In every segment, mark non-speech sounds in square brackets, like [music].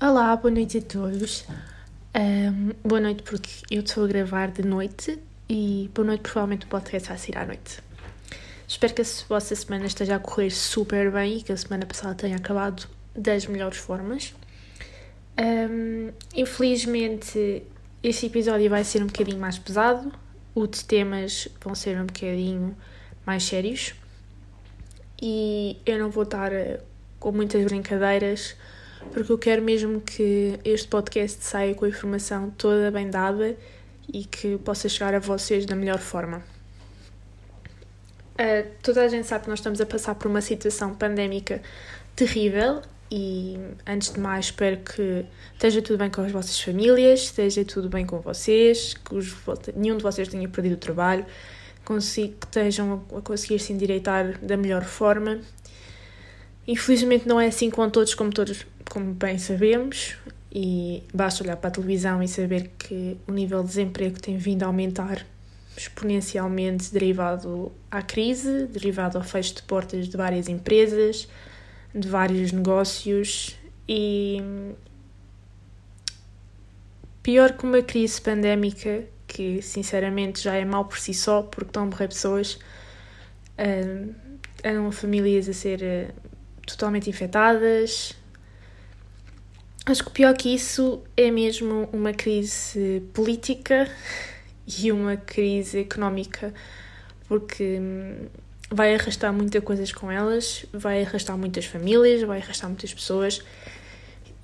Olá, boa noite a todos. Ahm, boa noite porque eu estou a gravar de noite e boa noite provavelmente o podcast vai sair à noite. Espero que a vossa semana esteja a correr super bem e que a semana passada tenha acabado das melhores formas. Ahm, infelizmente este episódio vai ser um bocadinho mais pesado, os temas vão ser um bocadinho mais sérios e eu não vou estar eh, com muitas brincadeiras porque eu quero mesmo que este podcast saia com a informação toda bem dada e que possa chegar a vocês da melhor forma. Uh, toda a gente sabe que nós estamos a passar por uma situação pandémica terrível e, antes de mais, espero que esteja tudo bem com as vossas famílias, esteja tudo bem com vocês, que os, nenhum de vocês tenha perdido o trabalho, consigo, que estejam a conseguir se endireitar da melhor forma. Infelizmente não é assim com todos, como todos, como bem sabemos, e basta olhar para a televisão e saber que o nível de desemprego tem vindo a aumentar exponencialmente derivado à crise, derivado ao fecho de portas de várias empresas, de vários negócios e pior que uma crise pandémica que sinceramente já é mau por si só porque estão a morrer pessoas, uh, andam famílias a ser uh, totalmente infectadas. Acho que pior que isso é mesmo uma crise política [laughs] e uma crise económica, porque hum, vai arrastar muitas coisas com elas, vai arrastar muitas famílias, vai arrastar muitas pessoas.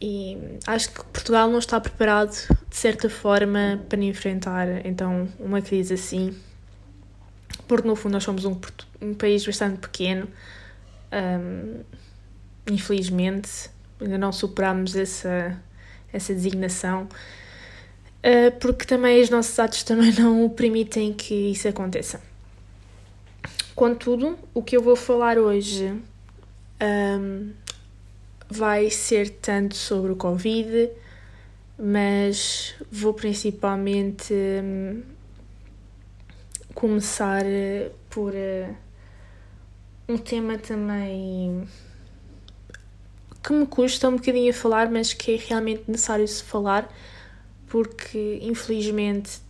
E acho que Portugal não está preparado, de certa forma, para enfrentar então uma crise assim, porque no fundo nós somos um, um país bastante pequeno. Um, infelizmente, ainda não superámos essa, essa designação, uh, porque também os nossos atos também [laughs] não permitem que isso aconteça. Contudo, o que eu vou falar hoje um, vai ser tanto sobre o Covid, mas vou principalmente um, começar por uh, um tema também que me custa um bocadinho a falar, mas que é realmente necessário se falar, porque infelizmente,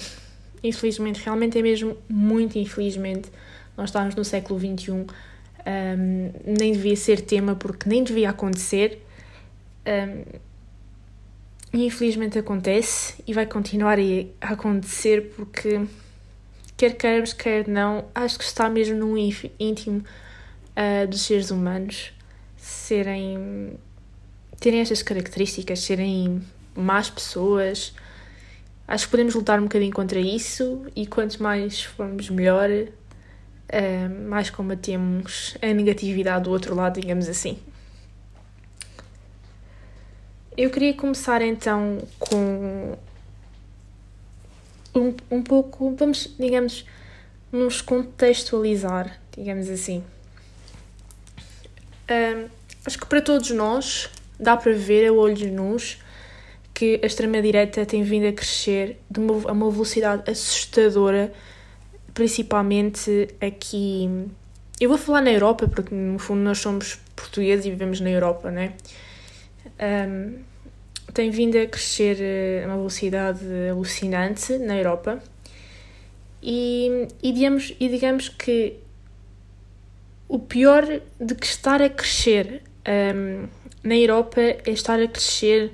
[laughs] infelizmente, realmente é mesmo muito infelizmente, nós estamos no século XXI, um, nem devia ser tema porque nem devia acontecer. Um, e infelizmente acontece e vai continuar a acontecer porque, quer queiramos, quer não, acho que está mesmo no íntimo uh, dos seres humanos serem terem estas características, serem más pessoas. Acho que podemos lutar um bocadinho contra isso e quanto mais formos melhor, uh, mais combatemos a negatividade do outro lado, digamos assim. Eu queria começar então com um, um pouco, vamos, digamos, nos contextualizar, digamos assim. Um, acho que para todos nós dá para ver a olhos nus que a extrema-direita tem vindo a crescer de uma, a uma velocidade assustadora, principalmente aqui. Eu vou falar na Europa, porque no fundo nós somos portugueses e vivemos na Europa, né? Um, tem vindo a crescer a uma velocidade alucinante na Europa e, e, digamos, e digamos que o pior de que estar a crescer um, na Europa é estar a crescer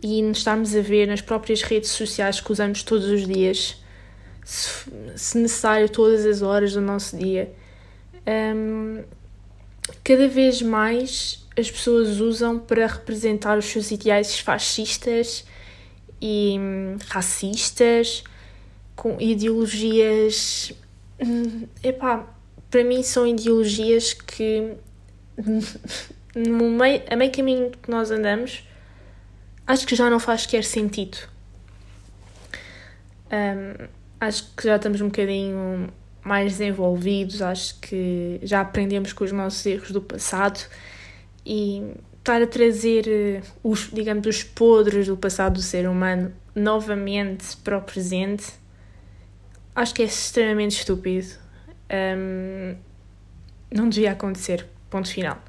e estarmos a ver nas próprias redes sociais que usamos todos os dias, se, necessário, todas as horas do nosso dia. Um, cada vez mais as pessoas usam para representar os seus ideais fascistas e hum, racistas, com ideologias. Hum, epá, para mim são ideologias que no meio, a meio caminho que nós andamos acho que já não faz sequer sentido. Um, acho que já estamos um bocadinho mais desenvolvidos, acho que já aprendemos com os nossos erros do passado e estar a trazer eh, os, digamos, os podres do passado do ser humano novamente para o presente, acho que é extremamente estúpido. Um, não devia acontecer. Ponto final.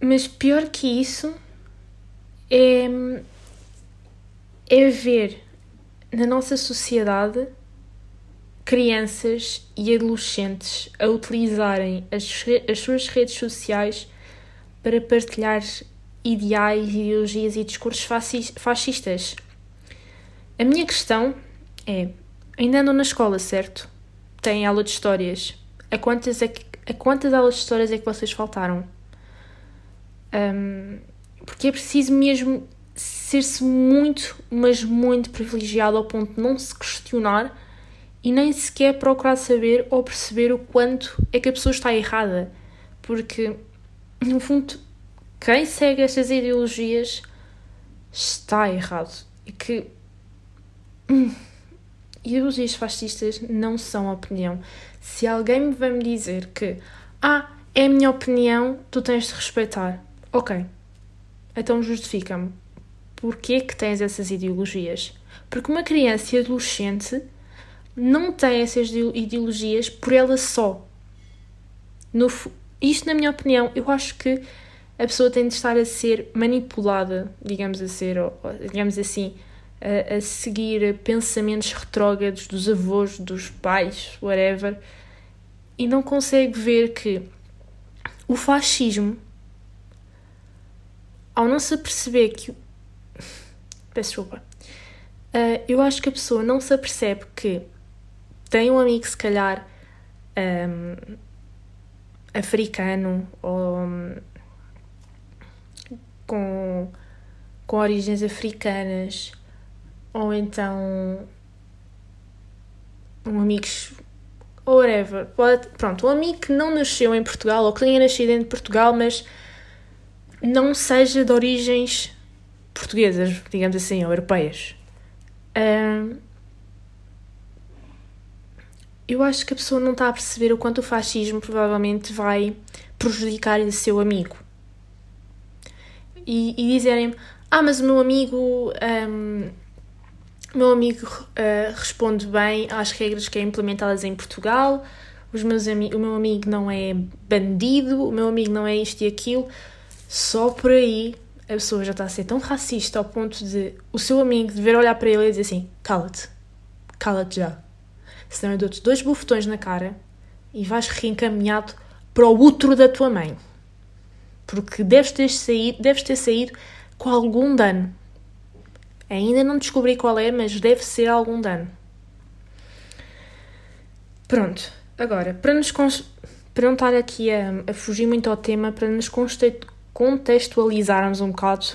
Mas pior que isso é, é ver na nossa sociedade crianças e adolescentes a utilizarem as, as suas redes sociais para partilhar ideais, ideologias e discursos fascistas. A minha questão é: ainda andam na escola, certo? Têm aula de histórias. A quantas, é que, a quantas aulas de histórias é que vocês faltaram? Um, porque é preciso mesmo ser-se muito, mas muito privilegiado ao ponto de não se questionar e nem sequer procurar saber ou perceber o quanto é que a pessoa está errada. Porque, no fundo, quem segue estas ideologias está errado. E que. Hum, ideologias fascistas não são opinião. Se alguém me vai me dizer que, ah, é a minha opinião, tu tens de respeitar. Ok. Então justifica-me. Porquê que tens essas ideologias? Porque uma criança e adolescente não tem essas ideologias por ela só. No, isto, na minha opinião, eu acho que a pessoa tem de estar a ser manipulada, digamos, a ser, ou, digamos assim, a, a seguir pensamentos retrógrados dos avós, dos pais, whatever, e não consegue ver que o fascismo, ao não se aperceber que. Peço desculpa. Uh, eu acho que a pessoa não se apercebe que tem um amigo, se calhar, um, africano ou um, com, com origens africanas ou então um amigo whatever, pode, pronto, um amigo que não nasceu em Portugal ou que tenha nascido em Portugal, mas não seja de origens portuguesas, digamos assim, ou europeias. Eu acho que a pessoa não está a perceber o quanto o fascismo provavelmente vai prejudicar esse seu amigo. E, e dizerem ah, mas o meu amigo. Um, meu amigo uh, responde bem às regras que é implementadas em Portugal, os meus o meu amigo não é bandido, o meu amigo não é isto e aquilo. Só por aí a pessoa já está a ser tão racista ao ponto de o seu amigo dever olhar para ele e dizer assim: cala-te, cala-te já. Senão eu dou-te dois bufetões na cara e vais reencaminhado para o útero da tua mãe. Porque deves ter saído, deves ter saído com algum dano. Ainda não descobri qual é, mas deve ser algum dano. Pronto, agora, para, nos para não estar aqui a, a fugir muito ao tema, para nos contextualizarmos um bocado,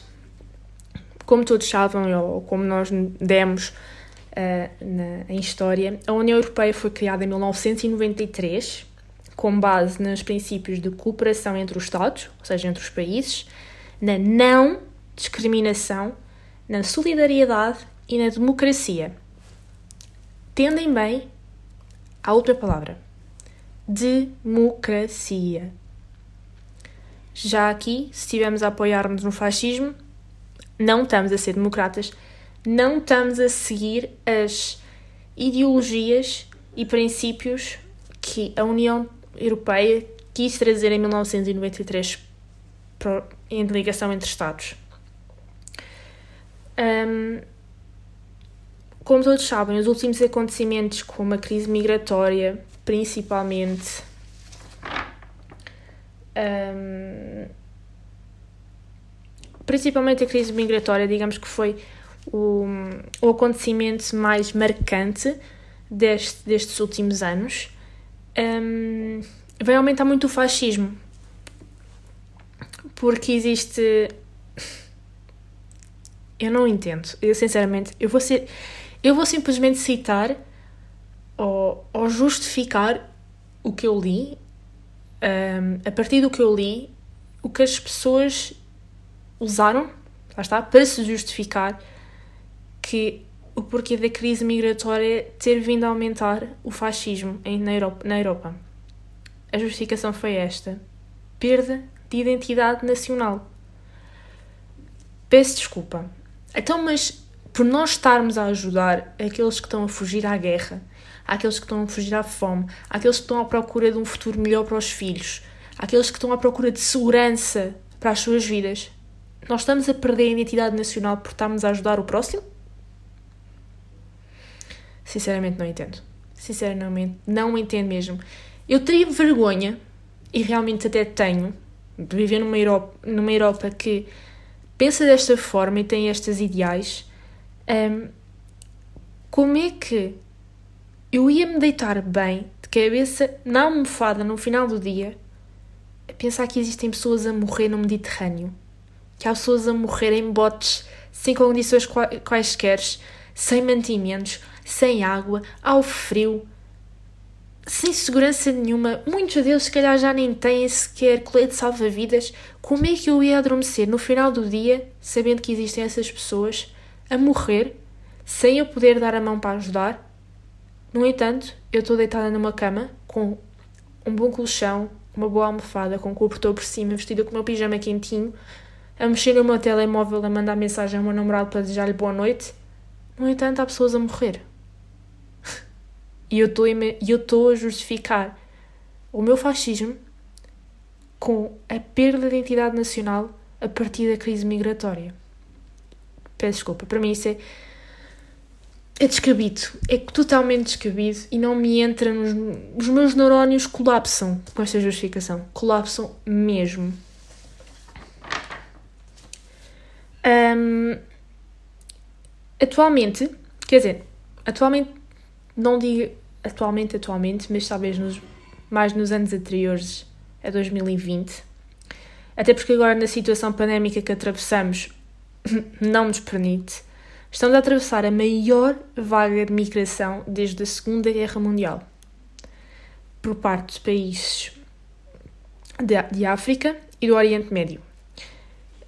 como todos sabem, ou como nós demos uh, na, em história, a União Europeia foi criada em 1993, com base nos princípios de cooperação entre os Estados, ou seja, entre os países, na não discriminação na solidariedade e na democracia. Tendem bem à outra palavra: democracia. Já aqui, se estivermos a apoiar-nos no fascismo, não estamos a ser democratas, não estamos a seguir as ideologias e princípios que a União Europeia quis trazer em 1993 em ligação entre Estados. Um, como todos sabem, os últimos acontecimentos, como a crise migratória, principalmente, um, principalmente a crise migratória, digamos que foi o, o acontecimento mais marcante deste, destes últimos anos, um, vai aumentar muito o fascismo, porque existe eu não entendo. Eu, sinceramente, eu vou ser. Eu vou simplesmente citar ou, ou justificar o que eu li, um, a partir do que eu li, o que as pessoas usaram, lá está, para se justificar que o porquê da crise migratória ter vindo a aumentar o fascismo em, na, Europa, na Europa. A justificação foi esta: perda de identidade nacional. Peço desculpa, então, mas por nós estarmos a ajudar aqueles que estão a fugir à guerra, àqueles que estão a fugir à fome, àqueles que estão à procura de um futuro melhor para os filhos, àqueles que estão à procura de segurança para as suas vidas, nós estamos a perder a identidade nacional por estarmos a ajudar o próximo? Sinceramente, não entendo. Sinceramente, não entendo mesmo. Eu teria vergonha, e realmente até tenho, de viver numa Europa, numa Europa que pensa desta forma e tem estes ideais. Um, como é que eu ia me deitar bem, de cabeça na almofada no final do dia, a pensar que existem pessoas a morrer no Mediterrâneo? Que há pessoas a morrer em botes sem condições quaisquer, sem mantimentos, sem água, ao frio, sem segurança nenhuma, muitos deles se calhar já nem têm sequer colete salva-vidas. Como é que eu ia adormecer no final do dia, sabendo que existem essas pessoas a morrer, sem eu poder dar a mão para ajudar? No entanto, eu estou deitada numa cama com um bom colchão, uma boa almofada, com um cobertor por cima, vestida com o meu pijama quentinho, a mexer no meu telemóvel, a mandar mensagem ao meu namorado para desejar-lhe boa noite. No entanto, há pessoas a morrer. [laughs] E eu estou a justificar o meu fascismo com a perda de identidade nacional a partir da crise migratória. Peço desculpa, para mim isso é, é descabido, é totalmente descabido e não me entra nos. Os meus neurónios colapsam com esta justificação, colapsam mesmo. Um, atualmente, quer dizer, atualmente não digo atualmente, atualmente, mas talvez nos, mais nos anos anteriores a 2020. Até porque agora na situação pandémica que atravessamos [laughs] não nos permite. Estamos a atravessar a maior vaga de migração desde a Segunda Guerra Mundial por parte de países de, de África e do Oriente Médio.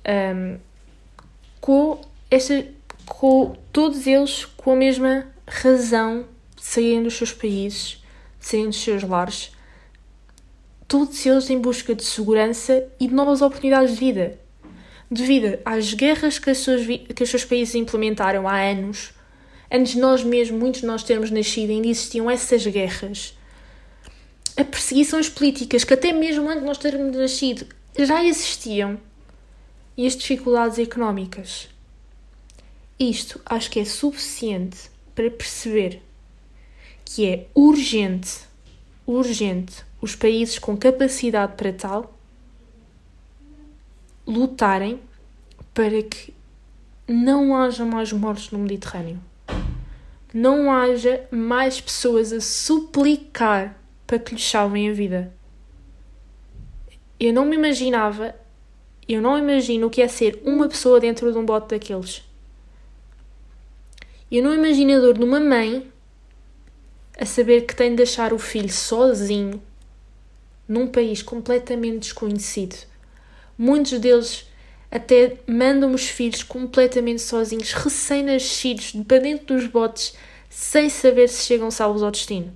Um, com, com todos eles com a mesma razão saírem dos seus países, saírem dos seus lares, todos eles em busca de segurança e de novas oportunidades de vida. Devido às guerras que, seus, que os seus países implementaram há anos, antes de nós mesmos, muitos de nós termos nascido, ainda existiam essas guerras. A perseguições políticas que até mesmo antes de nós termos nascido já existiam. E as dificuldades económicas. Isto acho que é suficiente para perceber que é urgente, urgente os países com capacidade para tal lutarem para que não haja mais mortes no Mediterrâneo. Não haja mais pessoas a suplicar para que lhes salvem a vida. Eu não me imaginava, eu não imagino o que é ser uma pessoa dentro de um bote daqueles. Eu não imagino a dor de uma mãe a saber que tem de deixar o filho sozinho num país completamente desconhecido. Muitos deles até mandam os filhos completamente sozinhos, recém-nascidos, para dentro dos botes, sem saber se chegam salvos ao destino.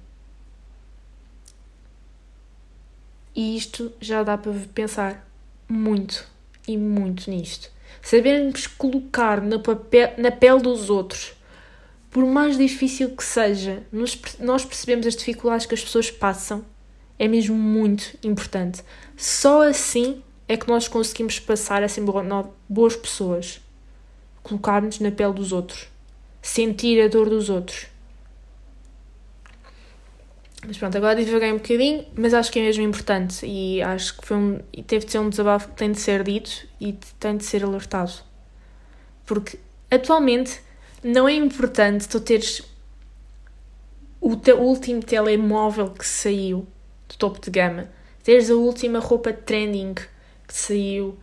E isto já dá para pensar muito e muito nisto. Sabermos colocar na, papel, na pele dos outros por mais difícil que seja, nós, nós percebemos as dificuldades que as pessoas passam, é mesmo muito importante. Só assim é que nós conseguimos passar a ser boas pessoas. Colocar-nos na pele dos outros. Sentir a dor dos outros. Mas pronto, agora divaguei um bocadinho, mas acho que é mesmo importante e acho que foi um, teve de ser um desabafo que tem de ser dito e tem de ser alertado. Porque atualmente não é importante tu teres o teu último telemóvel que saiu do topo de gama, teres a última roupa trending que saiu.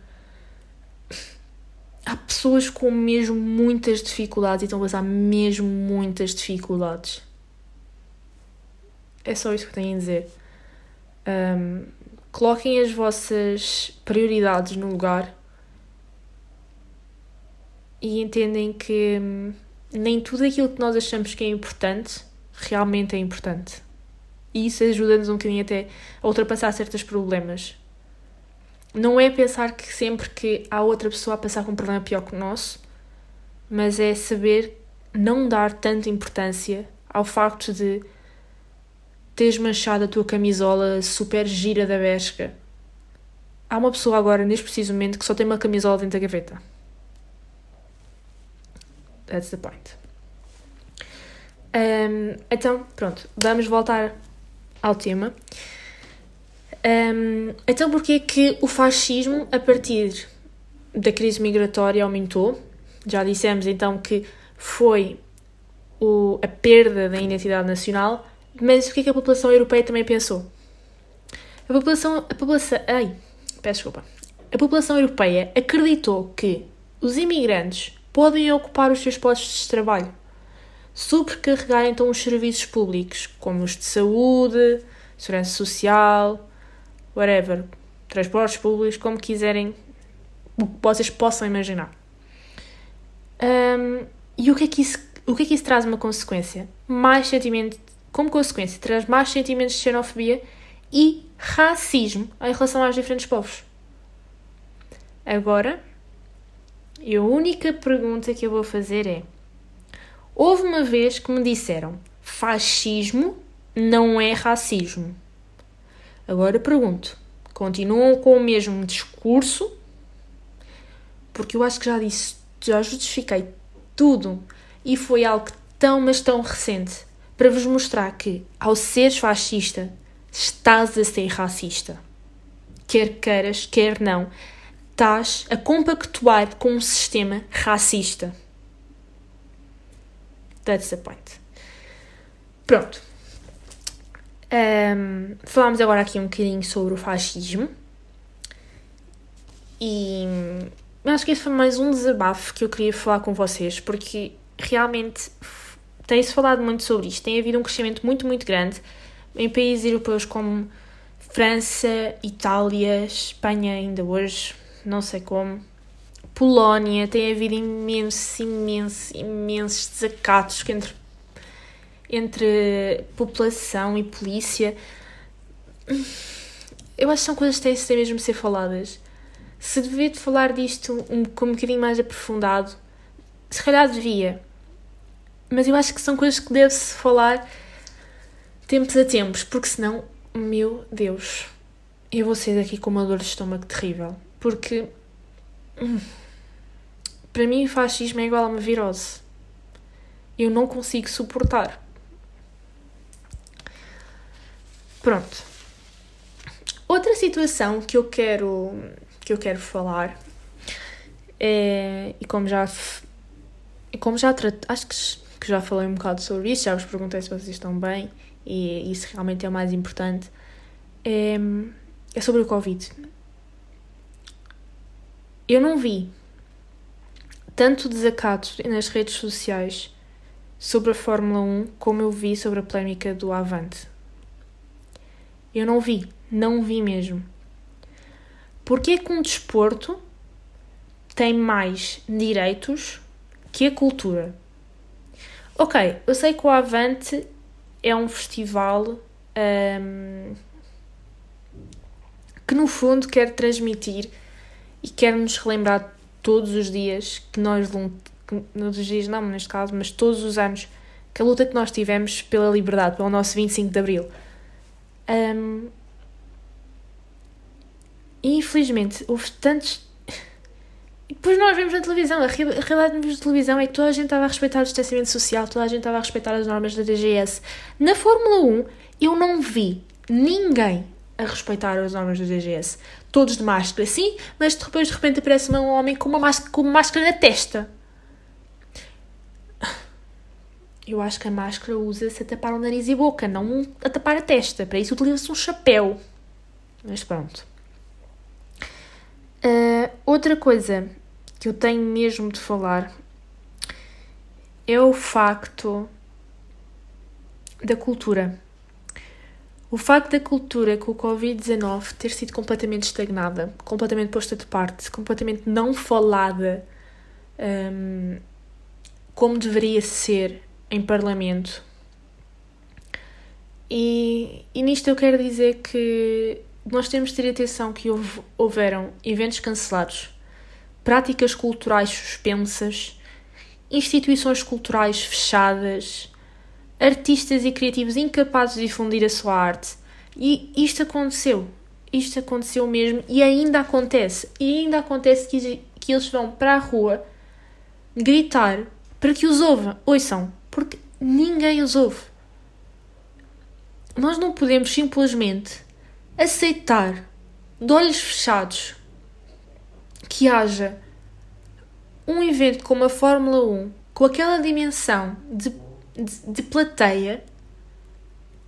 Há pessoas com mesmo muitas dificuldades e estão a passar mesmo muitas dificuldades. É só isso que tenho a dizer. Um, coloquem as vossas prioridades no lugar e entendem que hum, nem tudo aquilo que nós achamos que é importante realmente é importante. E isso ajuda-nos um bocadinho até a ultrapassar certos problemas. Não é pensar que sempre que há outra pessoa a passar com um problema pior que o nosso, mas é saber não dar tanta importância ao facto de teres manchado a tua camisola super gira da Bershka. Há uma pessoa agora, neste preciso momento, que só tem uma camisola dentro da gaveta. That's the point. Um, então, pronto, vamos voltar ao tema. Um, então, porquê que o fascismo, a partir da crise migratória, aumentou? Já dissemos então que foi o, a perda da identidade nacional, mas o que é que a população europeia também pensou? A população, a população, ai, peço desculpa. A população europeia acreditou que os imigrantes podem ocupar os seus postos de trabalho, sobrecarregar então os serviços públicos, como os de saúde, segurança social, whatever, transportes públicos, como quiserem, o que vocês possam imaginar. Um, e o que, é que isso, o que é que isso traz uma consequência? Mais sentimento, como consequência, traz mais sentimentos de xenofobia e racismo em relação aos diferentes povos. Agora, a única pergunta que eu vou fazer é: houve uma vez que me disseram fascismo não é racismo. Agora pergunto: continuam com o mesmo discurso? Porque eu acho que já disse, já justifiquei tudo e foi algo tão, mas tão recente para vos mostrar que, ao seres fascista, estás a ser racista. Quer queiras, quer não, estás a compactuar com um sistema racista. That's the point. Pronto. Um, falámos agora aqui um bocadinho sobre o fascismo. E acho que esse foi mais um desabafo que eu queria falar com vocês, porque realmente tem-se falado muito sobre isto. Tem havido um crescimento muito, muito grande em países europeus como França, Itália, Espanha, ainda hoje, não sei como. Polónia, tem havido imensos, imensos, imensos desacatos entre, entre população e polícia. Eu acho que são coisas que têm, têm mesmo de ser faladas. Se devia de falar disto um, com um bocadinho mais aprofundado, se calhar devia. Mas eu acho que são coisas que deve-se falar tempos a tempos, porque senão, meu Deus, eu vou sair daqui com uma dor de estômago terrível. Porque hum, para mim fascismo é igual a uma virose. Eu não consigo suportar. Pronto. Outra situação que eu quero que eu quero falar é, e como já como já acho que, que já falei um bocado sobre isso, já vos perguntei se vocês estão bem e isso realmente é o mais importante, é, é sobre o Covid eu não vi tanto desacato nas redes sociais sobre a Fórmula 1 como eu vi sobre a polémica do Avante. Eu não vi, não vi mesmo. Porquê que um desporto tem mais direitos que a cultura? Ok, eu sei que o Avante é um festival um, que no fundo quer transmitir e quer-nos relembrar todos os dias que nós, todos os dias não, neste caso, mas todos os anos, que a luta que nós tivemos pela liberdade, pelo nosso 25 de Abril. Um, infelizmente houve tantos. Depois nós vemos na televisão, a realidade na televisão é que toda a gente estava a respeitar o distanciamento social, toda a gente estava a respeitar as normas da DGS. Na Fórmula 1, eu não vi ninguém a respeitar as normas do DGS. Todos de máscara, sim, mas depois de repente aparece um homem com uma máscara, com uma máscara na testa. Eu acho que a máscara usa-se a tapar o nariz e boca, não a tapar a testa. Para isso utiliza-se um chapéu. Mas pronto. Uh, outra coisa que eu tenho mesmo de falar é o facto da cultura. O facto da cultura com o Covid-19 ter sido completamente estagnada, completamente posta de parte, completamente não falada um, como deveria ser em Parlamento. E, e nisto eu quero dizer que nós temos de ter atenção que houve, houveram eventos cancelados, práticas culturais suspensas instituições culturais fechadas, artistas e criativos incapazes de difundir a sua arte. E isto aconteceu. Isto aconteceu mesmo e ainda acontece. E ainda acontece que, que eles vão para a rua gritar para que os ouvam. Ouçam, porque ninguém os ouve. Nós não podemos simplesmente aceitar de olhos fechados que haja um evento como a Fórmula 1 com aquela dimensão de, de, de plateia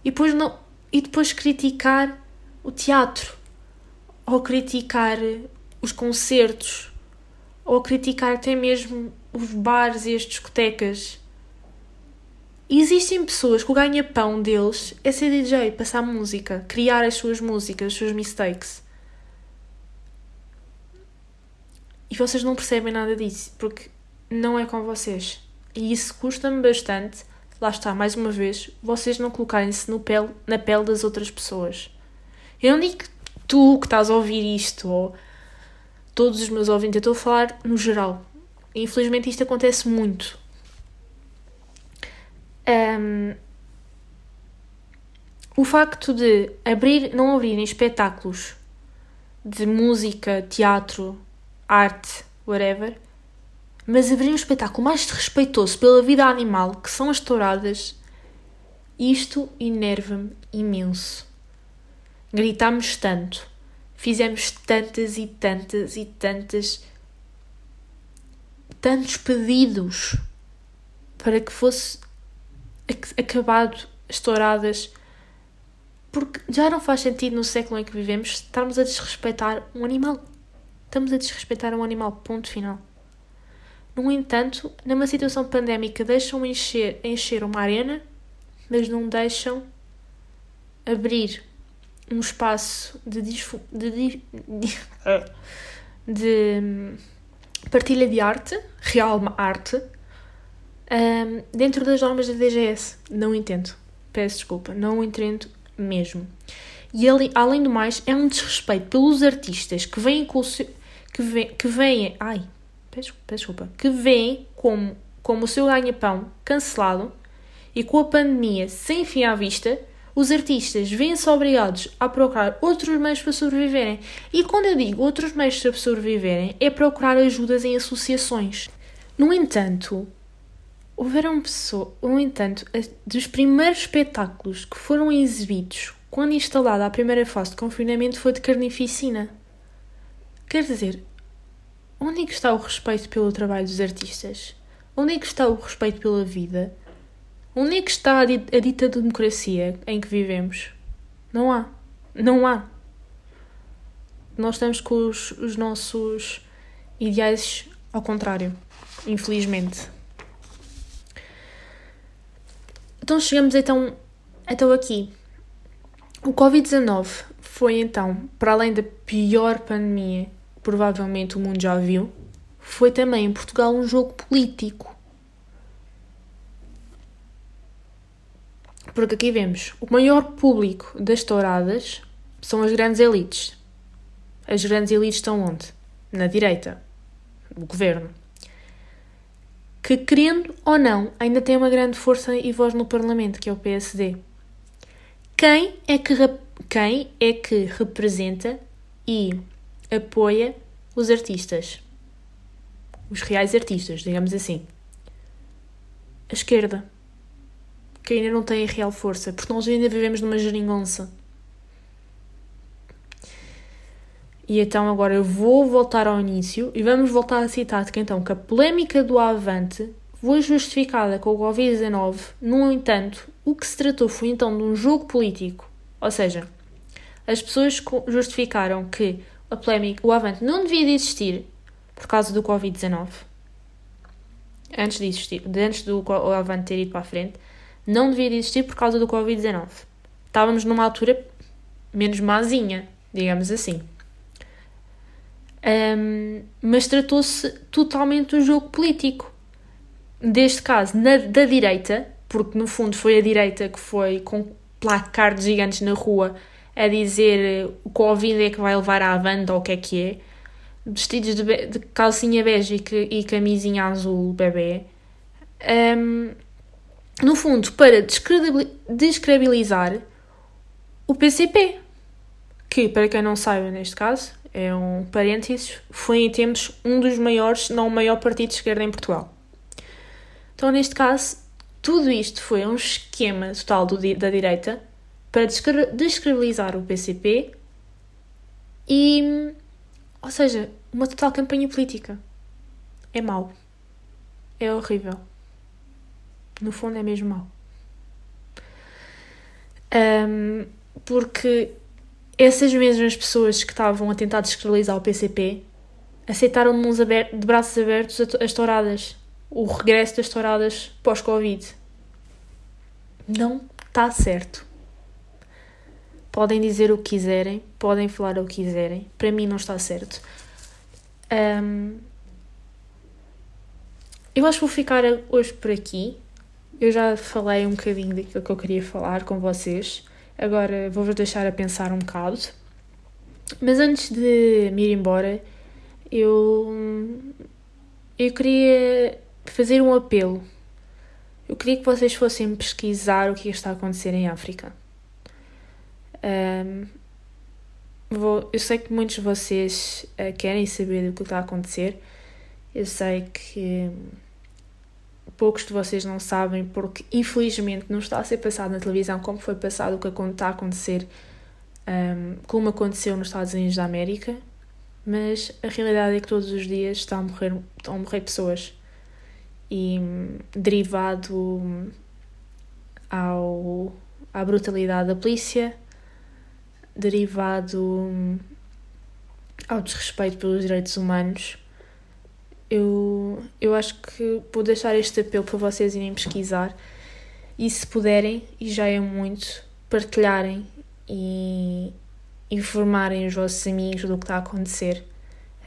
e depois, não, e depois criticar o teatro ou criticar os concertos ou criticar até mesmo os bares e as discotecas. Existem pessoas que o ganha-pão deles é ser DJ, passar música, criar as suas músicas, as suas mistakes. E vocês não percebem nada disso, porque não é com vocês. E isso custa-me bastante, lá está, mais uma vez, vocês não colocarem-se na pele das outras pessoas. Eu não digo tu que estás a ouvir isto, ou todos os meus ouvintes, eu estou a falar no geral. Infelizmente isto acontece muito. Um, o facto de abrir, não abrirem espetáculos de música, teatro, arte, whatever, mas abrir um espetáculo mais respeitoso pela vida animal, que são as touradas, isto enerva-me imenso. Gritámos tanto, fizemos tantas e tantas e tantas, tantos pedidos para que fosse acabado as touradas, porque já não faz sentido no século em que vivemos estarmos a desrespeitar um animal. Estamos a desrespeitar um animal, ponto final. No entanto, numa situação pandémica, deixam encher, encher uma arena, mas não deixam abrir um espaço de, de, de, [laughs] de hum, partilha de arte, real arte, um, dentro das normas da DGS. Não entendo. Peço desculpa, não entendo mesmo. E ele, além do mais, é um desrespeito pelos artistas que vêm com o seu que, vem, que ai, peço, peço desculpa, que vêm como, como o seu ganha-pão cancelado e com a pandemia sem fim à vista, os artistas vêm-se obrigados a procurar outros meios para sobreviverem. E quando eu digo outros meios para sobreviverem, é procurar ajudas em associações. No entanto, houveram pessoas, no entanto, dos primeiros espetáculos que foram exibidos quando instalada a primeira fase de confinamento foi de carnificina. Quer dizer, onde é que está o respeito pelo trabalho dos artistas? Onde é que está o respeito pela vida? Onde é que está a dita democracia em que vivemos? Não há. Não há. Nós estamos com os, os nossos ideais ao contrário, infelizmente. Então chegamos então, então aqui. O Covid-19 foi então, para além da pior pandemia que provavelmente o mundo já viu, foi também em Portugal um jogo político. Porque aqui vemos o maior público das touradas são as grandes elites. As grandes elites estão onde? Na direita, o governo. Que, querendo ou não, ainda tem uma grande força e voz no Parlamento, que é o PSD. Quem é que quem é que representa e apoia os artistas? Os reais artistas, digamos assim. A esquerda. Que ainda não tem a real força, porque nós ainda vivemos numa geringonça. E então agora eu vou voltar ao início e vamos voltar a citar que então que a polémica do Avante foi justificada com o Covid-19, no entanto, o que se tratou foi então de um jogo político. Ou seja, as pessoas justificaram que a polémica, o Avante não devia de existir por causa do Covid-19. Antes de existir, antes do Avante ter ido para a frente, não devia de existir por causa do Covid-19. Estávamos numa altura menos mazinha, digamos assim. Um, mas tratou-se totalmente de um jogo político. Deste caso, na, da direita, porque no fundo foi a direita que foi com placards gigantes na rua a dizer o Covid é que vai levar à banda ou o que é que é, vestidos de, de calcinha bege e, e camisinha azul bebê, Um, no fundo, para descredibilizar o PCP, que, para quem não saiba, neste caso, é um parênteses, foi em tempos um dos maiores, não o maior partido de esquerda em Portugal. Então, neste caso, tudo isto foi um esquema total do, da direita para descredibilizar o PCP e, ou seja, uma total campanha política. É mau. É horrível. No fundo, é mesmo mau. Um, porque essas mesmas pessoas que estavam a tentar descredibilizar o PCP aceitaram de, de braços abertos as touradas, o regresso das touradas pós-Covid. Não está certo. Podem dizer o que quiserem, podem falar o que quiserem, para mim não está certo. Um, eu acho que vou ficar hoje por aqui. Eu já falei um bocadinho daquilo que eu queria falar com vocês. Agora vou-vos deixar a pensar um bocado. Mas antes de me ir embora, eu, eu queria fazer um apelo. Eu queria que vocês fossem pesquisar o que está a acontecer em África. Um, vou, eu sei que muitos de vocês uh, querem saber do que está a acontecer. Eu sei que poucos de vocês não sabem, porque infelizmente não está a ser passado na televisão como foi passado o que está a acontecer, um, como aconteceu nos Estados Unidos da América, mas a realidade é que todos os dias estão a morrer, estão a morrer pessoas. E um, derivado ao, à brutalidade da polícia, derivado um, ao desrespeito pelos direitos humanos eu, eu acho que vou deixar este apelo para vocês irem pesquisar e se puderem, e já é muito, partilharem e informarem os vossos amigos do que está a acontecer,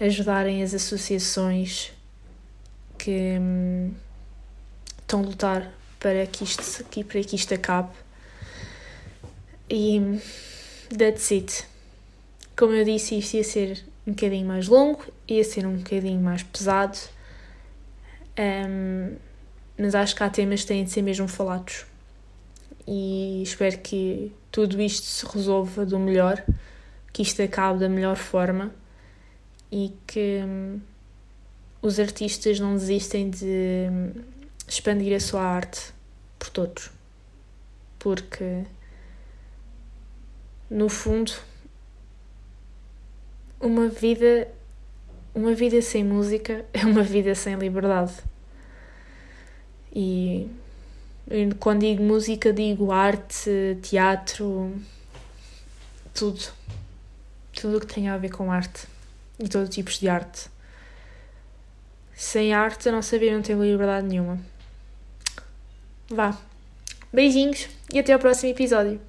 ajudarem as associações que hum, estão a lutar para que isto, para que isto acabe. E that's it. Como eu disse, isto ia ser um bocadinho mais longo, ia ser um bocadinho mais pesado, um, mas acho que há temas que têm de ser mesmo falados. E espero que tudo isto se resolva do melhor, que isto acabe da melhor forma e que um, os artistas não desistem de um, expandir a sua arte por todos. Porque, no fundo, uma vida uma vida sem música é uma vida sem liberdade. E quando digo música, digo arte, teatro, tudo. Tudo o que tem a ver com arte e todos tipos de arte. Sem arte, a nossa vida não tem liberdade nenhuma. Vá. Beijinhos e até ao próximo episódio.